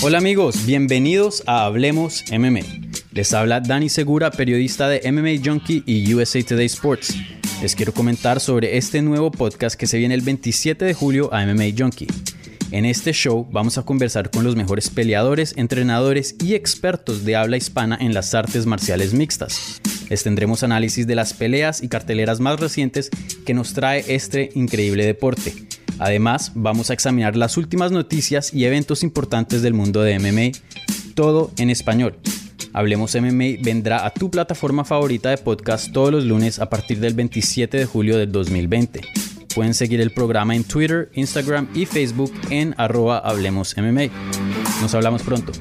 Hola amigos, bienvenidos a Hablemos MMA. Les habla Dani Segura, periodista de MMA Junkie y USA Today Sports. Les quiero comentar sobre este nuevo podcast que se viene el 27 de julio a MMA Junkie. En este show vamos a conversar con los mejores peleadores, entrenadores y expertos de habla hispana en las artes marciales mixtas. Les tendremos análisis de las peleas y carteleras más recientes que nos trae este increíble deporte. Además, vamos a examinar las últimas noticias y eventos importantes del mundo de MMA, todo en español. Hablemos MMA vendrá a tu plataforma favorita de podcast todos los lunes a partir del 27 de julio del 2020. Pueden seguir el programa en Twitter, Instagram y Facebook en arroba Hablemos MMA. Nos hablamos pronto.